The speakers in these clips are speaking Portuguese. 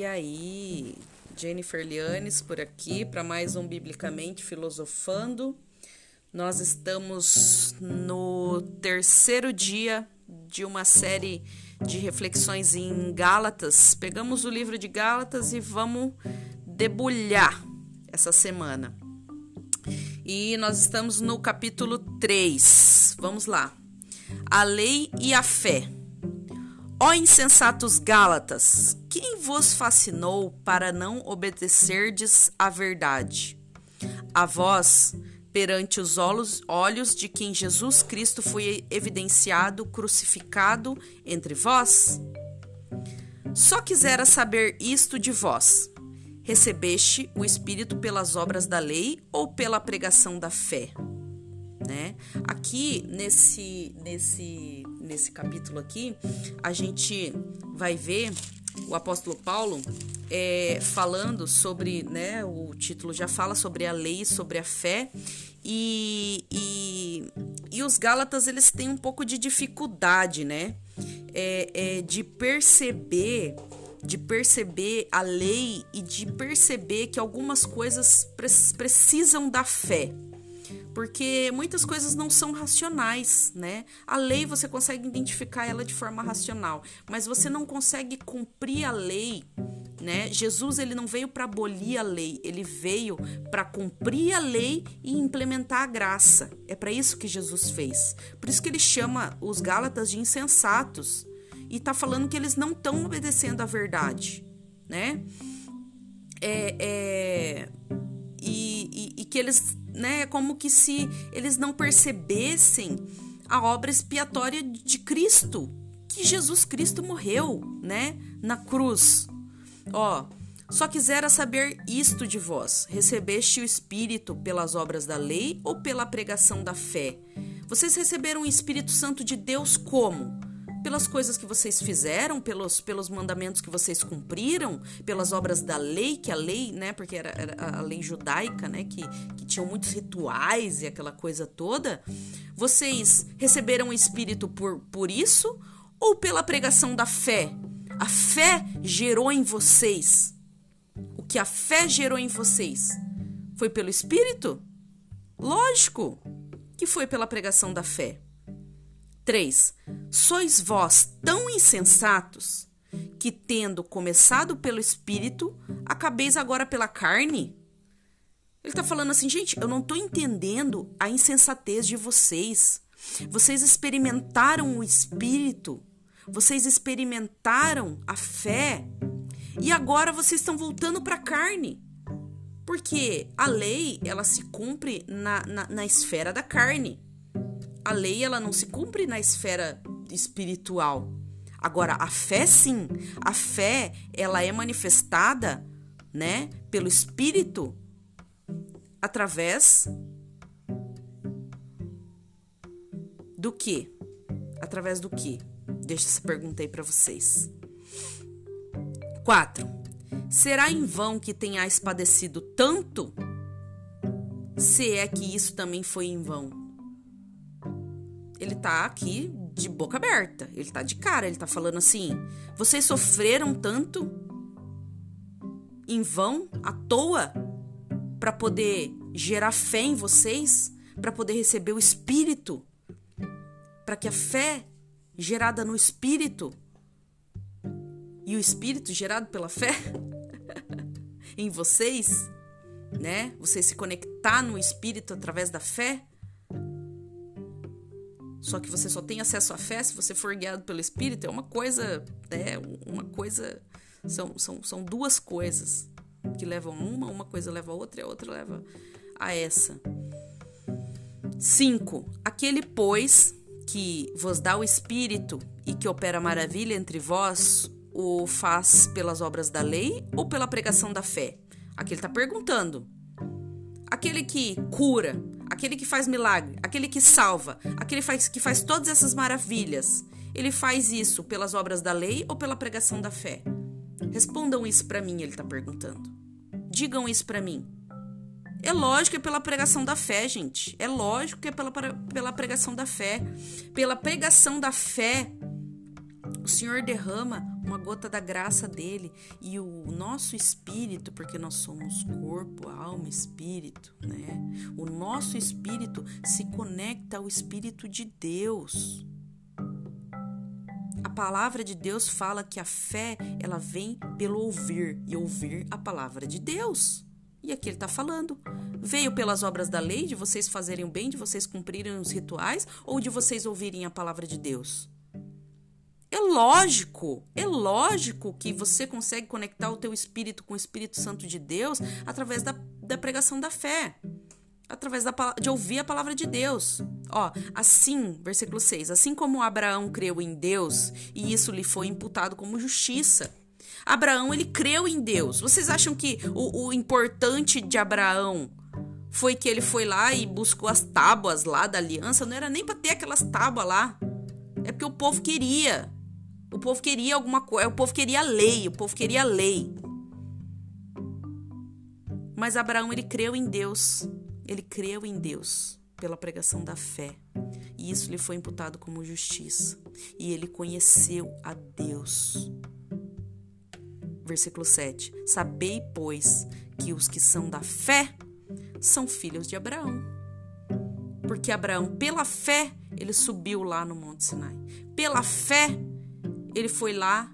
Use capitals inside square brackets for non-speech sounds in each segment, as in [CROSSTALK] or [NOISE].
E aí, Jennifer Lianes por aqui para mais um Biblicamente Filosofando. Nós estamos no terceiro dia de uma série de reflexões em Gálatas. Pegamos o livro de Gálatas e vamos debulhar essa semana. E nós estamos no capítulo 3. Vamos lá. A lei e a fé. Ó insensatos Gálatas, quem vos fascinou para não obedecerdes à verdade? A vós, perante os olhos de quem Jesus Cristo foi evidenciado, crucificado entre vós? Só quisera saber isto de vós. Recebeste o Espírito pelas obras da lei ou pela pregação da fé? Né? Aqui nesse nesse nesse capítulo aqui, a gente vai ver o apóstolo Paulo é, falando sobre, né, o título já fala sobre a lei, sobre a fé, e, e, e os Gálatas eles têm um pouco de dificuldade, né, é, é, de perceber de perceber a lei e de perceber que algumas coisas precisam da fé porque muitas coisas não são racionais, né? A lei você consegue identificar ela de forma racional, mas você não consegue cumprir a lei, né? Jesus ele não veio para abolir a lei, ele veio para cumprir a lei e implementar a graça. É para isso que Jesus fez. Por isso que ele chama os Gálatas de insensatos e tá falando que eles não estão obedecendo à verdade, né? É, é e, e, e que eles né? É como que se eles não percebessem a obra expiatória de Cristo, que Jesus Cristo morreu, né, na cruz. Ó, só quisera saber isto de vós: recebeste o Espírito pelas obras da lei ou pela pregação da fé? Vocês receberam o Espírito Santo de Deus como? Pelas coisas que vocês fizeram, pelos, pelos mandamentos que vocês cumpriram, pelas obras da lei, que a lei, né, porque era, era a lei judaica, né, que, que tinham muitos rituais e aquela coisa toda, vocês receberam o Espírito por, por isso ou pela pregação da fé? A fé gerou em vocês. O que a fé gerou em vocês foi pelo Espírito? Lógico que foi pela pregação da fé. 3. Sois vós tão insensatos que, tendo começado pelo espírito, acabeis agora pela carne? Ele está falando assim, gente, eu não estou entendendo a insensatez de vocês. Vocês experimentaram o espírito, vocês experimentaram a fé e agora vocês estão voltando para a carne. Porque a lei, ela se cumpre na, na, na esfera da carne a lei ela não se cumpre na esfera espiritual. Agora, a fé sim, a fé ela é manifestada, né, pelo Espírito através do que? Através do que? Deixa essa pergunta aí para vocês. 4. Será em vão que tenhais padecido tanto? Se é que isso também foi em vão tá aqui de boca aberta, ele tá de cara, ele tá falando assim: vocês sofreram tanto em vão, à toa, para poder gerar fé em vocês, para poder receber o Espírito, para que a fé gerada no Espírito e o Espírito gerado pela fé [LAUGHS] em vocês, né? Você se conectar no Espírito através da fé só que você só tem acesso à fé se você for guiado pelo Espírito. É uma coisa, é uma coisa, são, são, são duas coisas que levam uma, uma coisa leva a outra e a outra leva a essa. 5. Aquele, pois, que vos dá o Espírito e que opera maravilha entre vós, o faz pelas obras da lei ou pela pregação da fé? Aqui ele está perguntando. Aquele que cura, aquele que faz milagre, aquele que salva, aquele faz, que faz todas essas maravilhas, ele faz isso pelas obras da lei ou pela pregação da fé? Respondam isso para mim, ele está perguntando. Digam isso para mim. É lógico que é pela pregação da fé, gente. É lógico que é pela, pela pregação da fé. Pela pregação da fé, o Senhor derrama uma gota da graça dele e o nosso espírito, porque nós somos corpo, alma, espírito, né? O nosso espírito se conecta ao espírito de Deus. A palavra de Deus fala que a fé, ela vem pelo ouvir e ouvir a palavra de Deus. E aqui ele está falando. Veio pelas obras da lei, de vocês fazerem o bem, de vocês cumprirem os rituais, ou de vocês ouvirem a palavra de Deus? É lógico, é lógico que você consegue conectar o teu espírito com o Espírito Santo de Deus através da, da pregação da fé, através da, de ouvir a palavra de Deus. Ó, assim, versículo 6, assim como Abraão creu em Deus e isso lhe foi imputado como justiça. Abraão, ele creu em Deus. Vocês acham que o, o importante de Abraão foi que ele foi lá e buscou as tábuas lá da aliança? Não era nem para ter aquelas tábuas lá. É porque o povo queria. O povo queria alguma coisa, o povo queria lei, o povo queria lei. Mas Abraão ele creu em Deus. Ele creu em Deus pela pregação da fé. E isso lhe foi imputado como justiça. E ele conheceu a Deus. Versículo 7. Sabei, pois, que os que são da fé são filhos de Abraão. Porque Abraão, pela fé, ele subiu lá no Monte Sinai. Pela fé, ele foi lá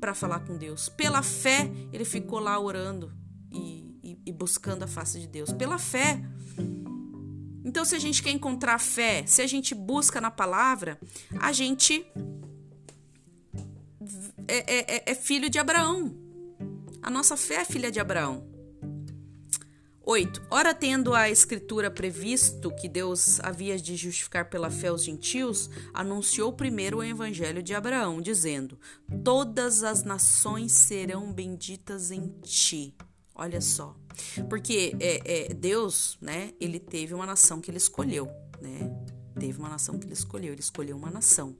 para falar com Deus. Pela fé, ele ficou lá orando e, e, e, buscando a face de Deus. Pela fé. Então, se a gente quer encontrar fé, se a gente busca na palavra, a gente é, é, é filho de Abraão. A nossa fé é filha de Abraão. 8. Ora, tendo a Escritura previsto que Deus havia de justificar pela fé os gentios, anunciou primeiro o evangelho de Abraão, dizendo: Todas as nações serão benditas em ti. Olha só. Porque é, é, Deus, né, ele teve uma nação que ele escolheu, né? Teve uma nação que ele escolheu, ele escolheu uma nação.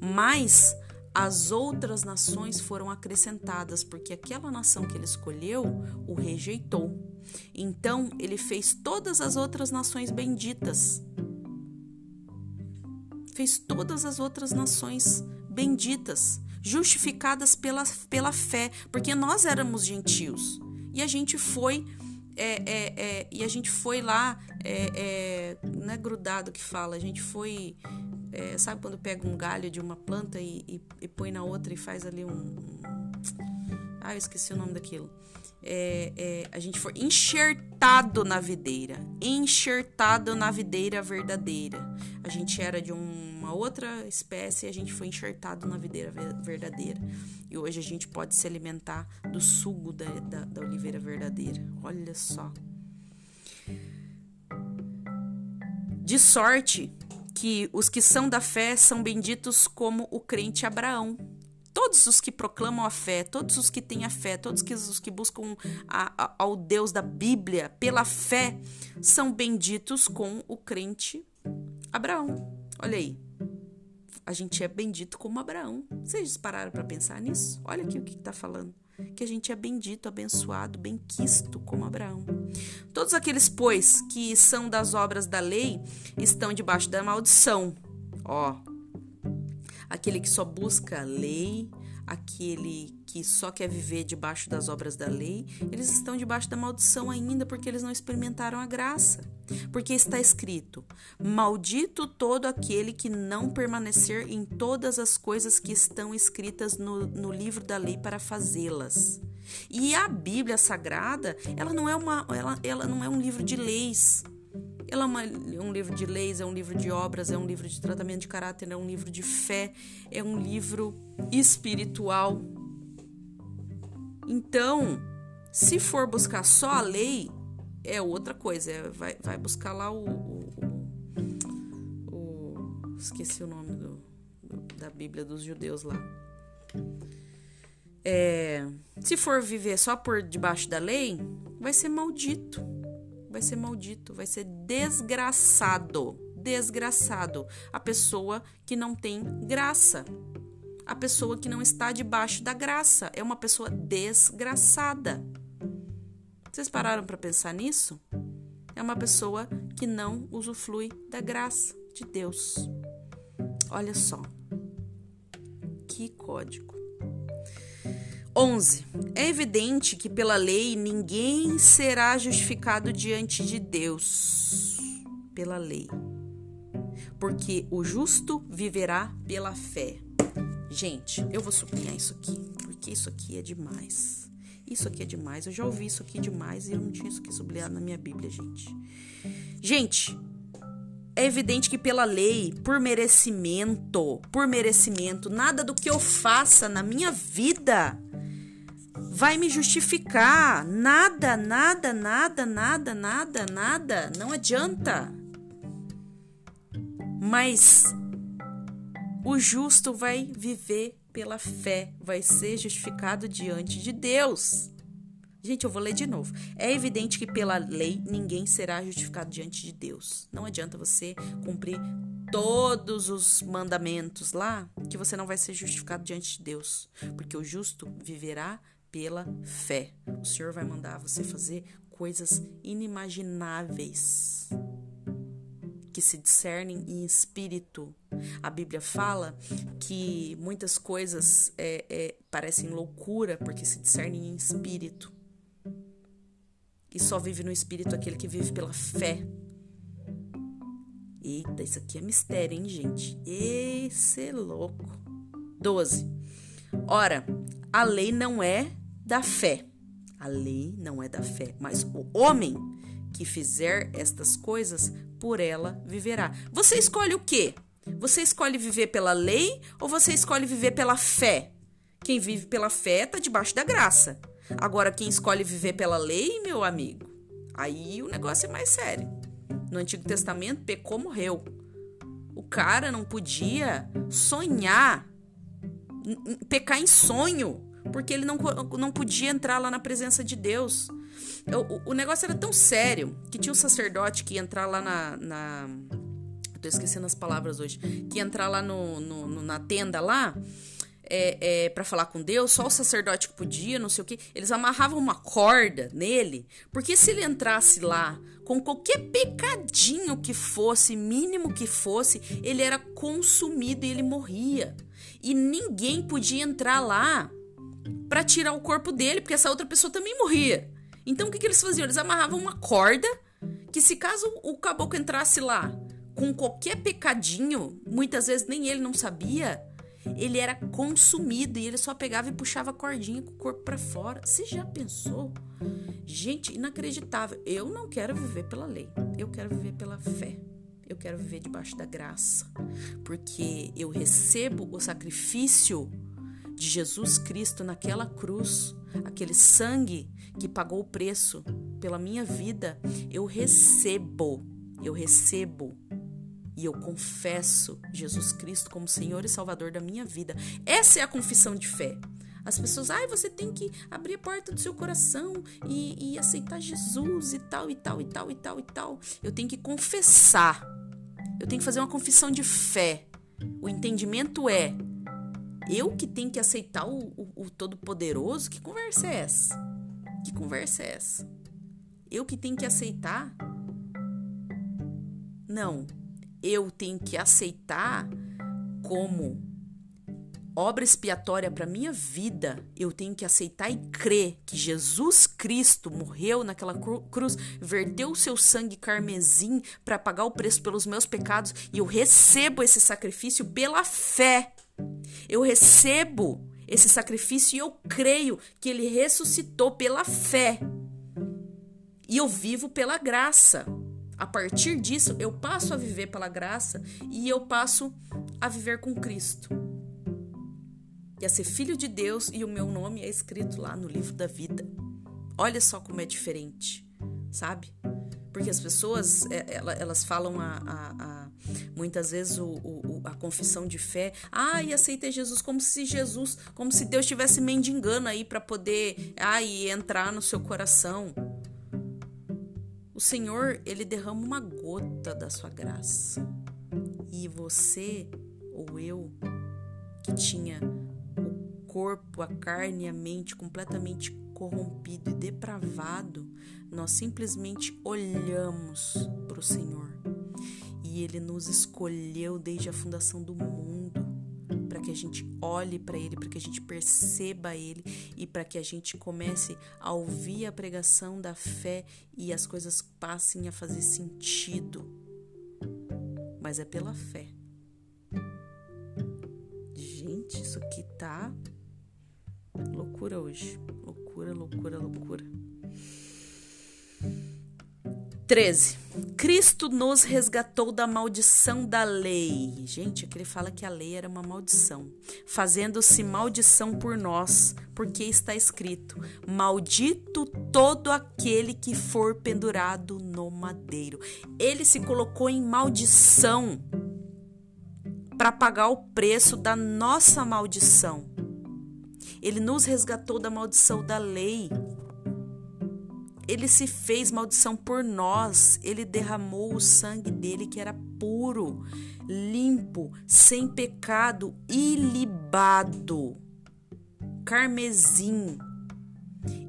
Mas as outras nações foram acrescentadas, porque aquela nação que ele escolheu o rejeitou. Então ele fez todas as outras nações benditas. Fez todas as outras nações benditas, justificadas pela, pela fé, porque nós éramos gentios e a gente foi é, é, é, e a gente foi lá, é, é, não é grudado que fala, a gente foi é, sabe quando pega um galho de uma planta e, e, e põe na outra e faz ali um. Ah, eu esqueci o nome daquilo. É, é, a gente foi enxertado na videira, enxertado na videira verdadeira. A gente era de uma outra espécie e a gente foi enxertado na videira verdadeira. E hoje a gente pode se alimentar do sugo da, da, da oliveira verdadeira. Olha só. De sorte que os que são da fé são benditos como o crente Abraão. Todos os que proclamam a fé, todos os que têm a fé, todos os que buscam a, a, ao Deus da Bíblia pela fé, são benditos com o crente Abraão. Olha aí. A gente é bendito como Abraão. Vocês pararam para pensar nisso? Olha aqui o que está falando que a gente é bendito, abençoado, benquisto como Abraão. Todos aqueles, pois, que são das obras da lei, estão debaixo da maldição. Ó, aquele que só busca a lei, aquele que só quer viver debaixo das obras da lei, eles estão debaixo da maldição ainda porque eles não experimentaram a graça. Porque está escrito: Maldito todo aquele que não permanecer em todas as coisas que estão escritas no, no livro da lei para fazê-las. E a Bíblia Sagrada, ela não é uma, ela, ela não é um livro de leis. Ela é, uma, é um livro de leis, é um livro de obras, é um livro de tratamento de caráter, é um livro de fé, é um livro espiritual. Então, se for buscar só a lei, é outra coisa. É, vai, vai buscar lá o, o, o, o esqueci o nome do, da Bíblia dos judeus lá. É, se for viver só por debaixo da lei, vai ser maldito vai ser maldito, vai ser desgraçado. Desgraçado. A pessoa que não tem graça. A pessoa que não está debaixo da graça. É uma pessoa desgraçada. Vocês pararam para pensar nisso? É uma pessoa que não usufrui da graça de Deus. Olha só. Que código. 11. É evidente que pela lei ninguém será justificado diante de Deus. Pela lei. Porque o justo viverá pela fé. Gente, eu vou sublinhar isso aqui, porque isso aqui é demais. Isso aqui é demais. Eu já ouvi isso aqui demais e eu não tinha isso aqui sublinhado na minha Bíblia, gente. Gente, é evidente que pela lei, por merecimento, por merecimento, nada do que eu faça na minha vida vai me justificar. Nada, nada, nada, nada, nada, nada. Não adianta. Mas o justo vai viver pela fé, vai ser justificado diante de Deus. Gente, eu vou ler de novo. É evidente que pela lei ninguém será justificado diante de Deus. Não adianta você cumprir todos os mandamentos lá, que você não vai ser justificado diante de Deus, porque o justo viverá pela fé. O Senhor vai mandar você fazer coisas inimagináveis que se discernem em espírito. A Bíblia fala que muitas coisas é, é, parecem loucura porque se discernem em espírito. E só vive no espírito aquele que vive pela fé. Eita, isso aqui é mistério, hein, gente? Esse é louco. 12. Ora, a lei não é da fé. A lei não é da fé, mas o homem que fizer estas coisas, por ela viverá. Você escolhe o quê? Você escolhe viver pela lei ou você escolhe viver pela fé? Quem vive pela fé está debaixo da graça. Agora, quem escolhe viver pela lei, meu amigo, aí o negócio é mais sério. No Antigo Testamento, pecou, morreu. O cara não podia sonhar, pecar em sonho, porque ele não, não podia entrar lá na presença de Deus. O, o, negócio era tão sério que tinha um sacerdote que ia entrar lá na. na tô esquecendo as palavras hoje. Que ia entrar lá no, no, no na tenda lá. É, é, para falar com Deus, só o sacerdote que podia, não sei o que. Eles amarravam uma corda nele, porque se ele entrasse lá com qualquer pecadinho que fosse, mínimo que fosse, ele era consumido e ele morria. E ninguém podia entrar lá para tirar o corpo dele, porque essa outra pessoa também morria. Então o que, que eles faziam? Eles amarravam uma corda que se caso o caboclo entrasse lá com qualquer pecadinho, muitas vezes nem ele não sabia, ele era consumido e ele só pegava e puxava a cordinha com o corpo para fora. Você já pensou? Gente, inacreditável. Eu não quero viver pela lei. Eu quero viver pela fé. Eu quero viver debaixo da graça, porque eu recebo o sacrifício de Jesus Cristo naquela cruz, aquele sangue que pagou o preço pela minha vida, eu recebo, eu recebo e eu confesso Jesus Cristo como Senhor e Salvador da minha vida. Essa é a confissão de fé. As pessoas, ai, ah, você tem que abrir a porta do seu coração e, e aceitar Jesus e tal, e tal, e tal, e tal, e tal. Eu tenho que confessar. Eu tenho que fazer uma confissão de fé. O entendimento é eu que tenho que aceitar o, o, o Todo-Poderoso? Que conversa é essa? Que conversa é essa? Eu que tenho que aceitar? Não. Eu tenho que aceitar como obra expiatória para minha vida, eu tenho que aceitar e crer que Jesus Cristo morreu naquela cruz, verteu o seu sangue carmesim para pagar o preço pelos meus pecados e eu recebo esse sacrifício pela fé. Eu recebo esse sacrifício e eu creio que ele ressuscitou pela fé. E eu vivo pela graça. A partir disso, eu passo a viver pela graça e eu passo a viver com Cristo. E a ser filho de Deus e o meu nome é escrito lá no livro da vida. Olha só como é diferente, sabe? Porque as pessoas, é, elas falam a, a, a muitas vezes o, o, a confissão de fé. Ah, e aceitei Jesus como se Jesus, como se Deus estivesse mendigando aí para poder ah, entrar no seu coração. O Senhor, ele derrama uma gota da sua graça. E você ou eu que tinha o corpo, a carne e a mente completamente corrompido e depravado, nós simplesmente olhamos para o Senhor e Ele nos escolheu desde a fundação do mundo para que a gente olhe para ele, para que a gente perceba ele e para que a gente comece a ouvir a pregação da fé e as coisas passem a fazer sentido. Mas é pela fé. Gente, isso aqui tá loucura hoje. Loucura, loucura, loucura. 13. Cristo nos resgatou da maldição da lei. Gente, aqui ele fala que a lei era uma maldição, fazendo-se maldição por nós, porque está escrito: Maldito todo aquele que for pendurado no madeiro. Ele se colocou em maldição para pagar o preço da nossa maldição. Ele nos resgatou da maldição da lei. Ele se fez maldição por nós. Ele derramou o sangue dele que era puro, limpo, sem pecado, ilibado, carmesim.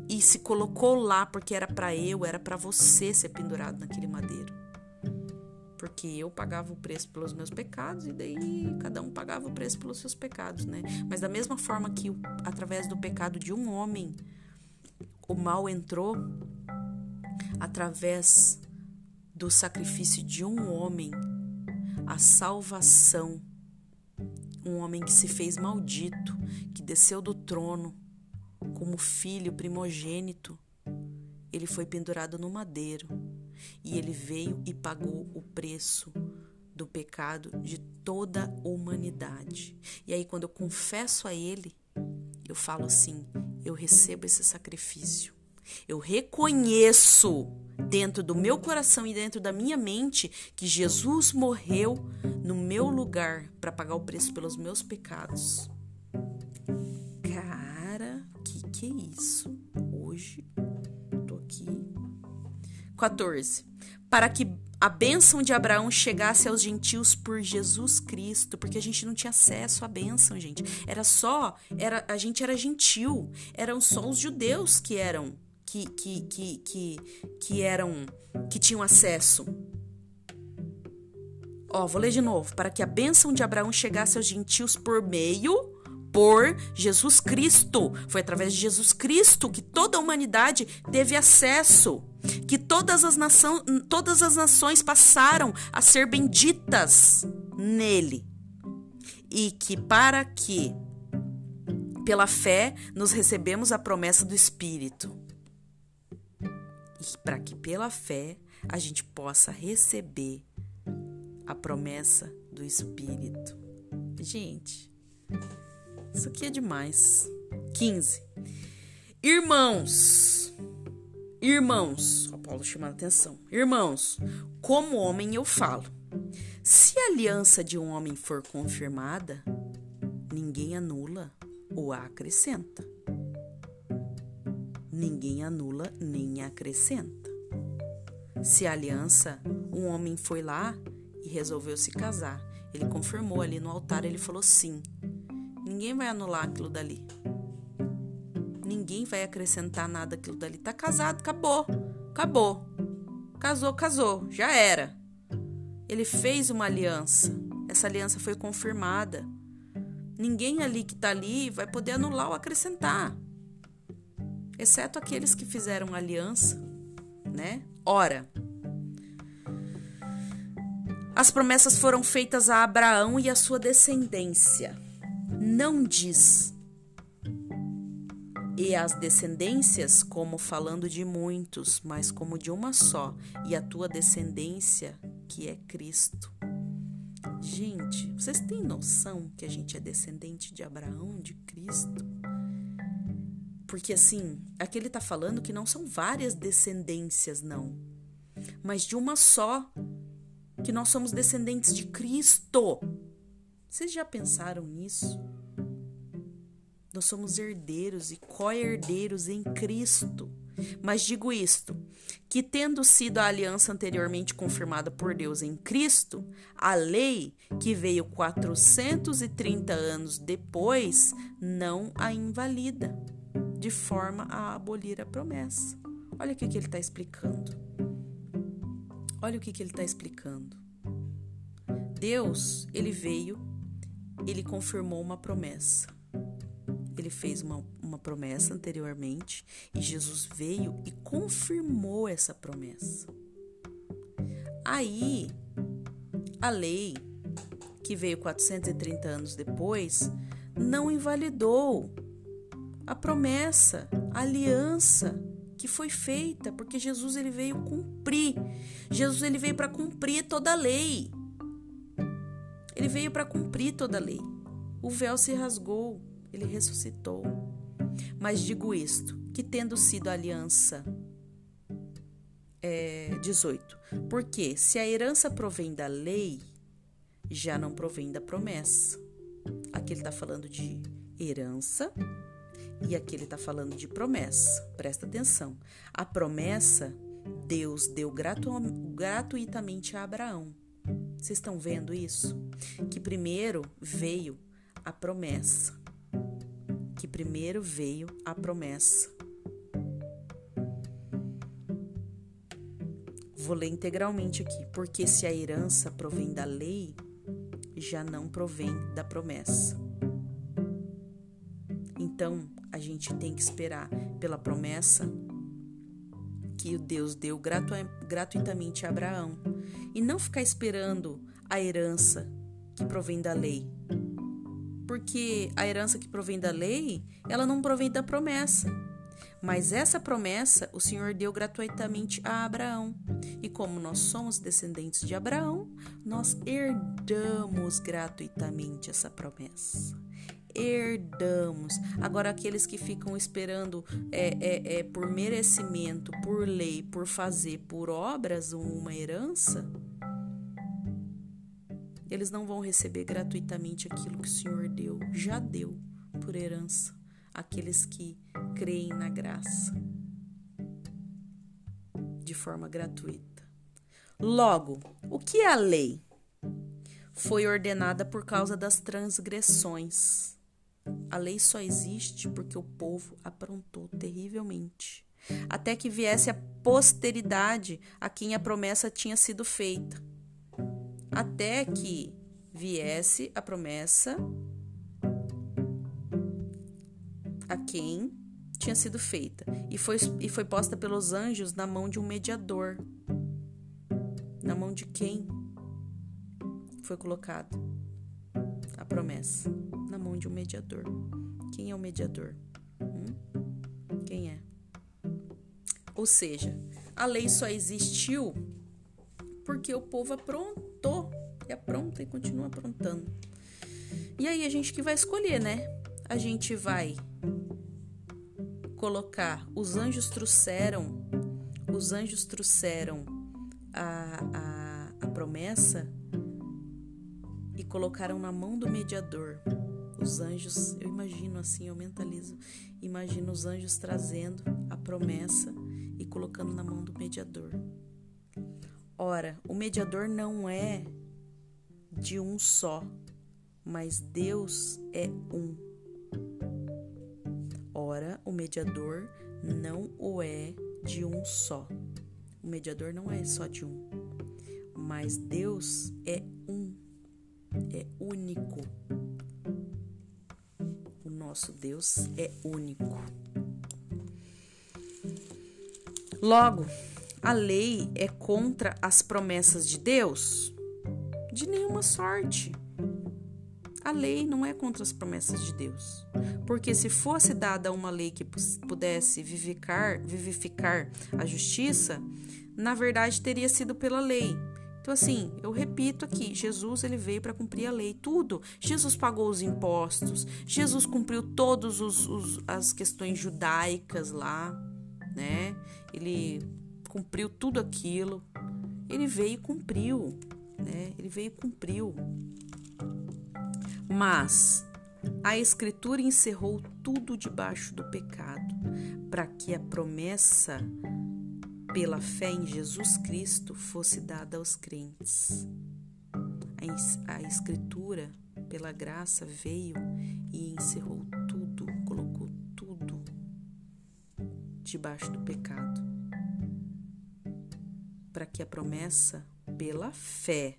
E se colocou lá porque era para eu, era para você ser pendurado naquele madeiro. Porque eu pagava o preço pelos meus pecados e daí cada um pagava o preço pelos seus pecados, né? Mas da mesma forma que através do pecado de um homem o mal entrou, através do sacrifício de um homem, a salvação. Um homem que se fez maldito, que desceu do trono como filho primogênito. Ele foi pendurado no madeiro e ele veio e pagou o preço do pecado de toda a humanidade. E aí, quando eu confesso a Ele, eu falo assim: eu recebo esse sacrifício eu reconheço dentro do meu coração e dentro da minha mente que Jesus morreu no meu lugar para pagar o preço pelos meus pecados. Cara, que que é isso? Hoje tô aqui. 14. Para que a bênção de Abraão chegasse aos gentios por Jesus Cristo, porque a gente não tinha acesso à bênção, gente. Era só, era a gente era gentil, eram só os judeus que eram que, que, que, que, que eram que tinham acesso. Ó, vou ler de novo. Para que a bênção de Abraão chegasse aos gentios por meio por Jesus Cristo. Foi através de Jesus Cristo que toda a humanidade teve acesso, que todas as, nação, todas as nações passaram a ser benditas nele. E que para que pela fé nos recebemos a promessa do Espírito e para que pela fé a gente possa receber a promessa do Espírito. Gente, isso aqui é demais. 15. Irmãos, irmãos, o Paulo chamando atenção. Irmãos, como homem eu falo. Se a aliança de um homem for confirmada, ninguém anula ou a acrescenta ninguém anula nem acrescenta. Se a aliança, um homem foi lá e resolveu se casar, ele confirmou ali no altar, ele falou sim. Ninguém vai anular aquilo dali. Ninguém vai acrescentar nada aquilo dali. Tá casado, acabou. Acabou. Casou, casou, já era. Ele fez uma aliança. Essa aliança foi confirmada. Ninguém ali que tá ali vai poder anular ou acrescentar exceto aqueles que fizeram aliança, né? Ora, as promessas foram feitas a Abraão e a sua descendência. Não diz. E as descendências, como falando de muitos, mas como de uma só, e a tua descendência, que é Cristo. Gente, vocês têm noção que a gente é descendente de Abraão, de Cristo? Porque assim, aqui ele tá falando que não são várias descendências, não. Mas de uma só. Que nós somos descendentes de Cristo. Vocês já pensaram nisso? Nós somos herdeiros e co-herdeiros em Cristo. Mas digo isto: que tendo sido a aliança anteriormente confirmada por Deus em Cristo, a lei, que veio 430 anos depois, não a invalida de forma a abolir a promessa. Olha o que, que ele está explicando. Olha o que, que ele está explicando. Deus, ele veio ele confirmou uma promessa. Ele fez uma, uma promessa anteriormente e Jesus veio e confirmou essa promessa. Aí, a lei, que veio 430 anos depois, não invalidou a promessa, a aliança que foi feita, porque Jesus ele veio cumprir. Jesus ele veio para cumprir toda a lei. Ele veio para cumprir toda a lei. O véu se rasgou, ele ressuscitou. Mas digo isto, que tendo sido aliança é, 18, porque se a herança provém da lei, já não provém da promessa. Aqui ele está falando de herança e aqui ele está falando de promessa. Presta atenção. A promessa Deus deu gratu gratuitamente a Abraão. Vocês estão vendo isso? Que primeiro veio a promessa. Que primeiro veio a promessa. Vou ler integralmente aqui. Porque se a herança provém da lei, já não provém da promessa. Então, a gente tem que esperar pela promessa que o Deus deu gratu gratuitamente a Abraão e não ficar esperando a herança que provém da lei. Porque a herança que provém da lei, ela não provém da promessa. Mas essa promessa o Senhor deu gratuitamente a Abraão. E como nós somos descendentes de Abraão, nós herdamos gratuitamente essa promessa herdamos. Agora, aqueles que ficam esperando é, é, é, por merecimento, por lei, por fazer, por obras uma herança, eles não vão receber gratuitamente aquilo que o Senhor deu, já deu por herança. Aqueles que creem na graça de forma gratuita. Logo, o que é a lei? Foi ordenada por causa das transgressões a lei só existe porque o povo aprontou terrivelmente, até que viesse a posteridade a quem a promessa tinha sido feita. Até que viesse a promessa a quem tinha sido feita e foi, e foi posta pelos anjos na mão de um mediador. Na mão de quem foi colocado a promessa? na mão de um mediador. Quem é o mediador? Hum? Quem é? Ou seja, a lei só existiu porque o povo aprontou e apronta e continua aprontando. E aí a gente que vai escolher, né? A gente vai colocar os anjos trouxeram os anjos trouxeram a, a, a promessa e colocaram na mão do mediador os anjos, eu imagino assim, eu mentalizo, imagino os anjos trazendo a promessa e colocando na mão do mediador. Ora, o mediador não é de um só, mas Deus é um. Ora, o mediador não o é de um só. O mediador não é só de um, mas Deus é um, é único nosso Deus é único. Logo, a lei é contra as promessas de Deus? De nenhuma sorte. A lei não é contra as promessas de Deus. Porque se fosse dada uma lei que pudesse vivificar, vivificar a justiça, na verdade teria sido pela lei. Então assim, eu repito aqui, Jesus ele veio para cumprir a lei, tudo. Jesus pagou os impostos, Jesus cumpriu todas as questões judaicas lá, né? Ele cumpriu tudo aquilo. Ele veio e cumpriu, né? Ele veio e cumpriu. Mas a escritura encerrou tudo debaixo do pecado, para que a promessa pela fé em Jesus Cristo fosse dada aos crentes. A Escritura, pela graça, veio e encerrou tudo, colocou tudo debaixo do pecado, para que a promessa, pela fé,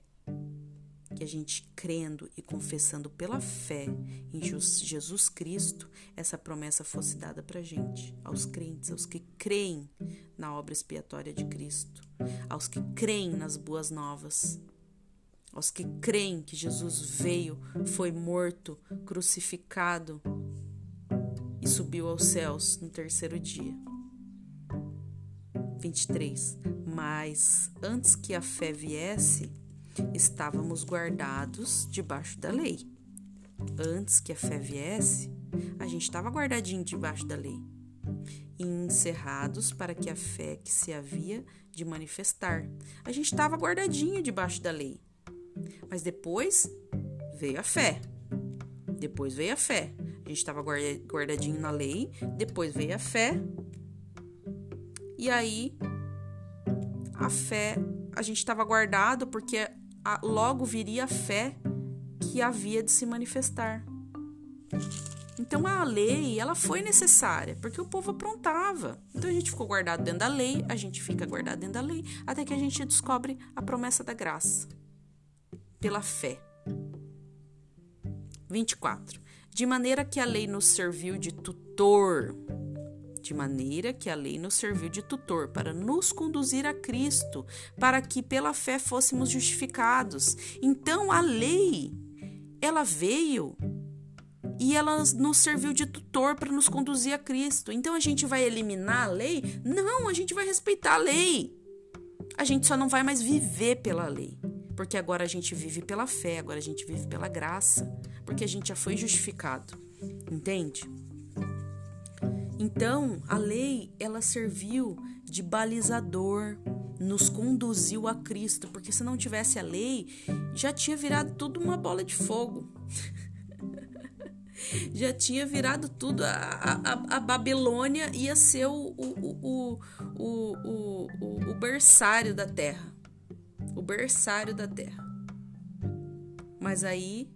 E a gente crendo e confessando pela fé em Jesus Cristo, essa promessa fosse dada para gente, aos crentes, aos que creem na obra expiatória de Cristo, aos que creem nas boas novas, aos que creem que Jesus veio, foi morto, crucificado e subiu aos céus no terceiro dia. 23. Mas antes que a fé viesse, estávamos guardados debaixo da lei. Antes que a fé viesse, a gente estava guardadinho debaixo da lei. E encerrados para que a fé que se havia de manifestar. A gente estava guardadinho debaixo da lei. Mas depois veio a fé. Depois veio a fé. A gente estava guardadinho na lei, depois veio a fé. E aí a fé, a gente estava guardado porque a, logo viria a fé que havia de se manifestar. Então a lei, ela foi necessária, porque o povo aprontava. Então a gente ficou guardado dentro da lei, a gente fica guardado dentro da lei, até que a gente descobre a promessa da graça pela fé. 24. De maneira que a lei nos serviu de tutor, de maneira que a lei nos serviu de tutor para nos conduzir a Cristo, para que pela fé fôssemos justificados. Então a lei, ela veio e ela nos serviu de tutor para nos conduzir a Cristo. Então a gente vai eliminar a lei? Não, a gente vai respeitar a lei. A gente só não vai mais viver pela lei porque agora a gente vive pela fé, agora a gente vive pela graça, porque a gente já foi justificado. Entende? Então, a lei, ela serviu de balizador, nos conduziu a Cristo, porque se não tivesse a lei, já tinha virado tudo uma bola de fogo. [LAUGHS] já tinha virado tudo. A, a, a Babilônia ia ser o, o, o, o, o, o berçário da terra o berçário da terra. Mas aí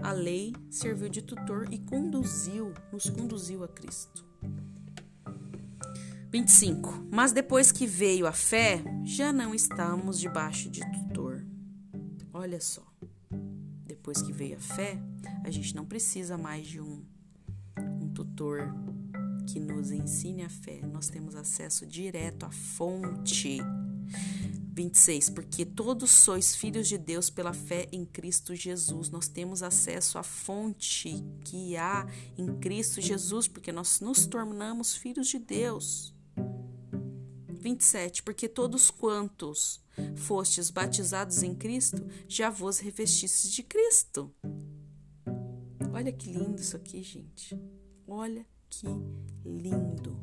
a lei serviu de tutor e conduziu, nos conduziu a Cristo. 25. Mas depois que veio a fé, já não estamos debaixo de tutor. Olha só. Depois que veio a fé, a gente não precisa mais de um, um tutor que nos ensine a fé. Nós temos acesso direto à fonte 26. Porque todos sois filhos de Deus pela fé em Cristo Jesus. Nós temos acesso à fonte que há em Cristo Jesus, porque nós nos tornamos filhos de Deus. 27. Porque todos quantos fostes batizados em Cristo, já vos revestistes de Cristo. Olha que lindo isso aqui, gente. Olha que lindo.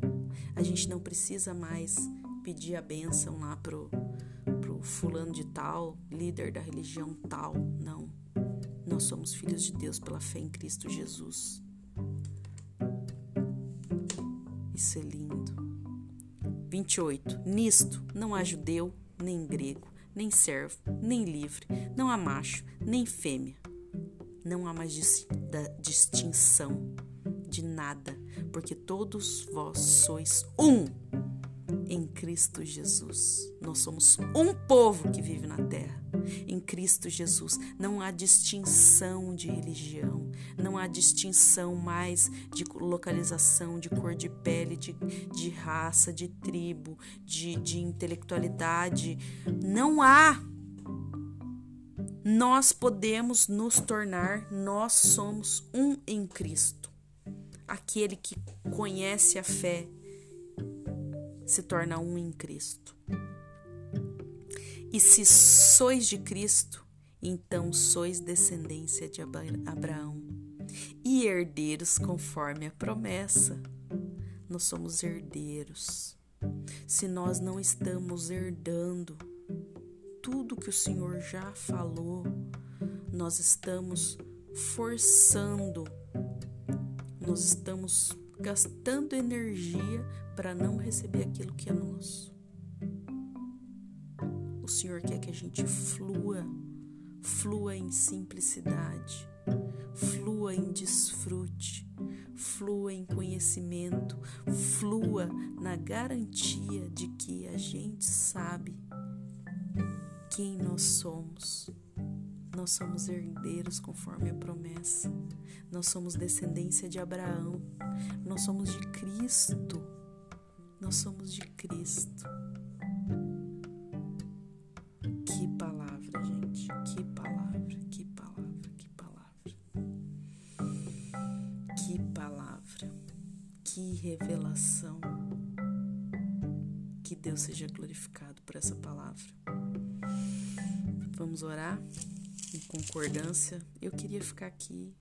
A gente não precisa mais pedir a bênção lá pro fulano de tal, líder da religião tal. Não. Nós somos filhos de Deus pela fé em Cristo Jesus. Isso é lindo. 28. Nisto não há judeu, nem grego, nem servo, nem livre, não há macho, nem fêmea. Não há mais distinção de nada, porque todos vós sois um em Cristo Jesus. Nós somos um povo que vive na terra. Em Cristo Jesus não há distinção de religião, não há distinção mais de localização, de cor de pele, de, de raça, de tribo, de, de intelectualidade. Não há. Nós podemos nos tornar, nós somos um em Cristo. Aquele que conhece a fé, se torna um em Cristo. E se sois de Cristo, então sois descendência de Abraão e herdeiros conforme a promessa. Nós somos herdeiros. Se nós não estamos herdando tudo que o Senhor já falou, nós estamos forçando, nós estamos gastando energia para não receber aquilo que é nosso. O Senhor quer que a gente flua, flua em simplicidade, flua em desfrute, flua em conhecimento, flua na garantia de que a gente sabe quem nós somos. Nós somos herdeiros conforme a promessa. Nós somos descendência de Abraão. Nós somos de Cristo. Nós somos de Cristo. Que palavra, gente. Que palavra, que palavra, que palavra. Que palavra. Que revelação. Que Deus seja glorificado por essa palavra. Vamos orar? Concordância, eu queria ficar aqui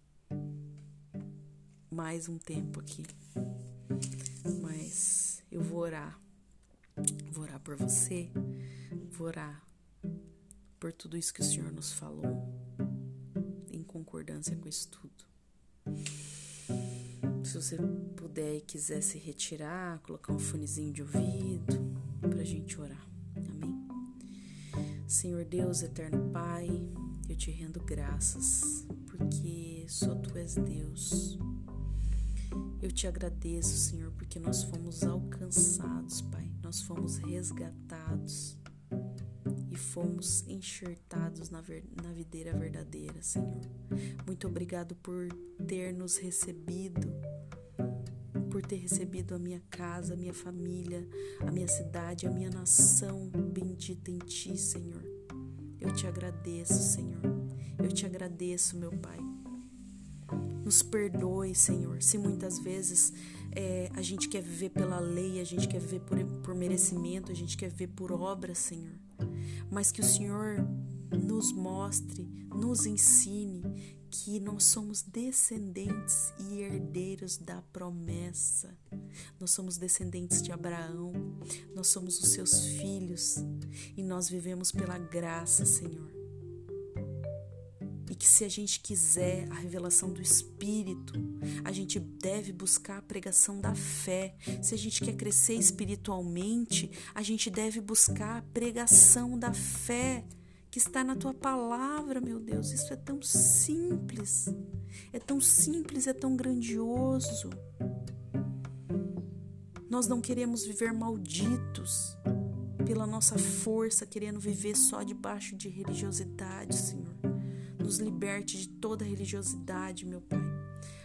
mais um tempo aqui. Mas eu vou orar. Vou orar por você, vou orar por tudo isso que o Senhor nos falou, em concordância com isso tudo. Se você puder e quiser se retirar, colocar um fonezinho de ouvido pra gente orar. Amém? Senhor Deus, eterno Pai, eu te rendo graças, porque só tu és Deus. Eu te agradeço, Senhor, porque nós fomos alcançados, Pai. Nós fomos resgatados e fomos enxertados na, ver, na videira verdadeira, Senhor. Muito obrigado por ter nos recebido, por ter recebido a minha casa, a minha família, a minha cidade, a minha nação bendita em Ti, Senhor. Eu te agradeço, Senhor. Eu te agradeço, meu Pai. Nos perdoe, Senhor, se muitas vezes é, a gente quer viver pela lei, a gente quer viver por, por merecimento, a gente quer viver por obra, Senhor. Mas que o Senhor nos mostre, nos ensine que nós somos descendentes e herdeiros da promessa. Nós somos descendentes de Abraão, nós somos os seus filhos e nós vivemos pela graça, Senhor. E que se a gente quiser a revelação do Espírito, a gente deve buscar a pregação da fé. Se a gente quer crescer espiritualmente, a gente deve buscar a pregação da fé que está na tua palavra, meu Deus. Isso é tão simples, é tão simples, é tão grandioso. Nós não queremos viver malditos pela nossa força, querendo viver só debaixo de religiosidade, Senhor. Nos liberte de toda religiosidade, meu Pai.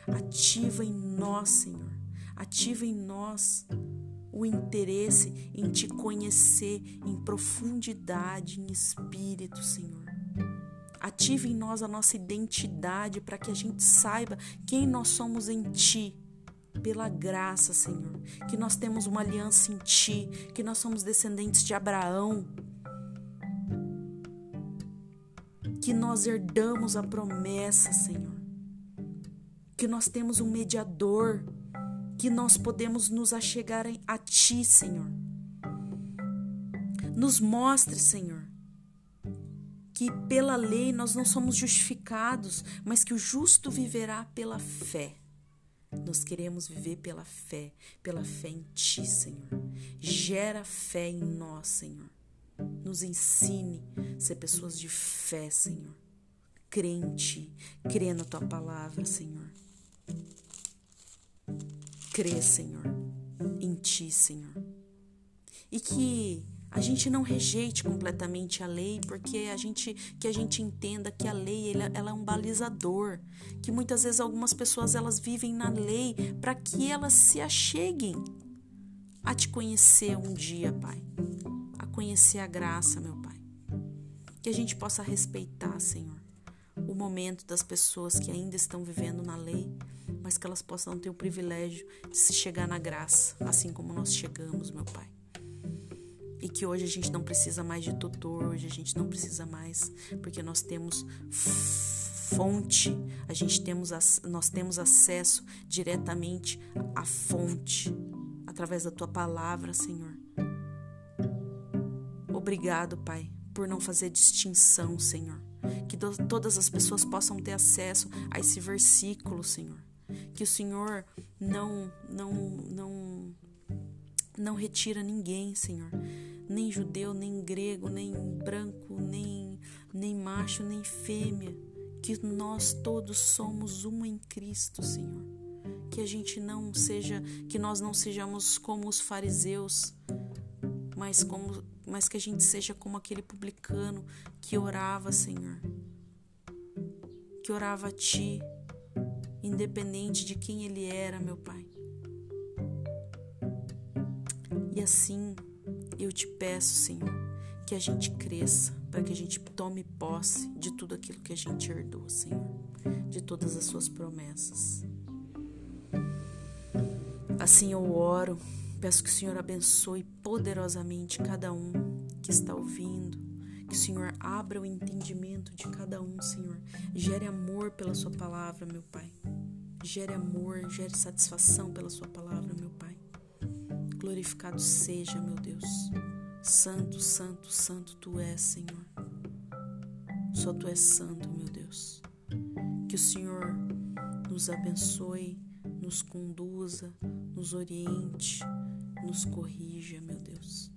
Ativa em nós, Senhor. Ativa em nós o interesse em te conhecer em profundidade, em espírito, Senhor. Ative em nós a nossa identidade para que a gente saiba quem nós somos em Ti. Pela graça, Senhor, que nós temos uma aliança em Ti, que nós somos descendentes de Abraão, que nós herdamos a promessa, Senhor, que nós temos um mediador que nós podemos nos achegar a Ti, Senhor. Nos mostre, Senhor, que pela lei nós não somos justificados, mas que o justo viverá pela fé. Nós queremos viver pela fé, pela fé em Ti, Senhor. Gera fé em nós, Senhor. Nos ensine a ser pessoas de fé, Senhor. Crê em crê na Tua palavra, Senhor crer, Senhor, em Ti, Senhor. E que a gente não rejeite completamente a lei, porque a gente que a gente entenda que a lei ela, ela é um balizador, que muitas vezes algumas pessoas elas vivem na lei para que elas se acheguem a te conhecer um dia, Pai, a conhecer a graça, meu Pai. Que a gente possa respeitar, Senhor, o momento das pessoas que ainda estão vivendo na lei, mas que elas possam ter o privilégio de se chegar na graça, assim como nós chegamos, meu Pai. E que hoje a gente não precisa mais de tutor, hoje a gente não precisa mais, porque nós temos fonte, a gente temos, nós temos acesso diretamente à fonte, através da tua palavra, Senhor. Obrigado, Pai, por não fazer distinção, Senhor. Que todas as pessoas possam ter acesso a esse versículo, Senhor que o Senhor não não não não retira ninguém, Senhor, nem judeu, nem grego, nem branco, nem nem macho, nem fêmea, que nós todos somos um em Cristo, Senhor. Que a gente não seja, que nós não sejamos como os fariseus, mas como mas que a gente seja como aquele publicano que orava, Senhor, que orava a Ti, independente de quem ele era, meu Pai. E assim eu te peço, Senhor, que a gente cresça, para que a gente tome posse de tudo aquilo que a gente herdou, Senhor, de todas as Suas promessas. Assim eu oro, peço que o Senhor abençoe poderosamente cada um que está ouvindo, que o Senhor abra o entendimento de cada um, Senhor. Gere amor pela Sua palavra, meu Pai. Gere amor, gere satisfação pela Sua palavra, meu Pai. Glorificado seja, meu Deus. Santo, santo, santo tu és, Senhor. Só tu és santo, meu Deus. Que o Senhor nos abençoe, nos conduza, nos oriente, nos corrija, meu Deus.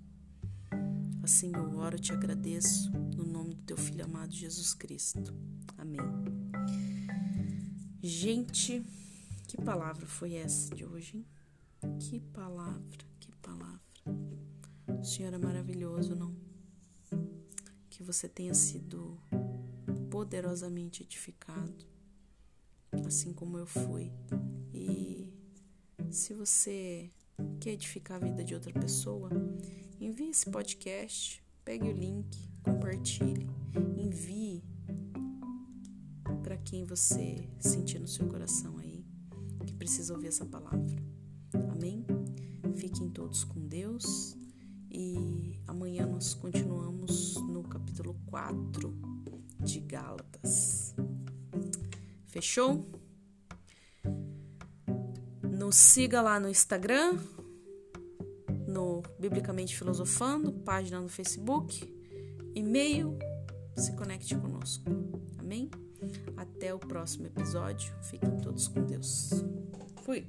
Assim eu oro e te agradeço no nome do teu filho amado Jesus Cristo. Amém. Gente, que palavra foi essa de hoje, hein? Que palavra, que palavra. O Senhor é maravilhoso, não? Que você tenha sido poderosamente edificado, assim como eu fui. E se você quer edificar a vida de outra pessoa, envie esse podcast, pegue o link, compartilhe, envie para quem você sentir no seu coração aí que precisa ouvir essa palavra. Amém? Fiquem todos com Deus e amanhã nós continuamos no capítulo 4 de Gálatas. Fechou? Nos siga lá no Instagram, Biblicamente Filosofando, página no Facebook, e-mail, se conecte conosco. Amém? Até o próximo episódio. Fiquem todos com Deus. Fui!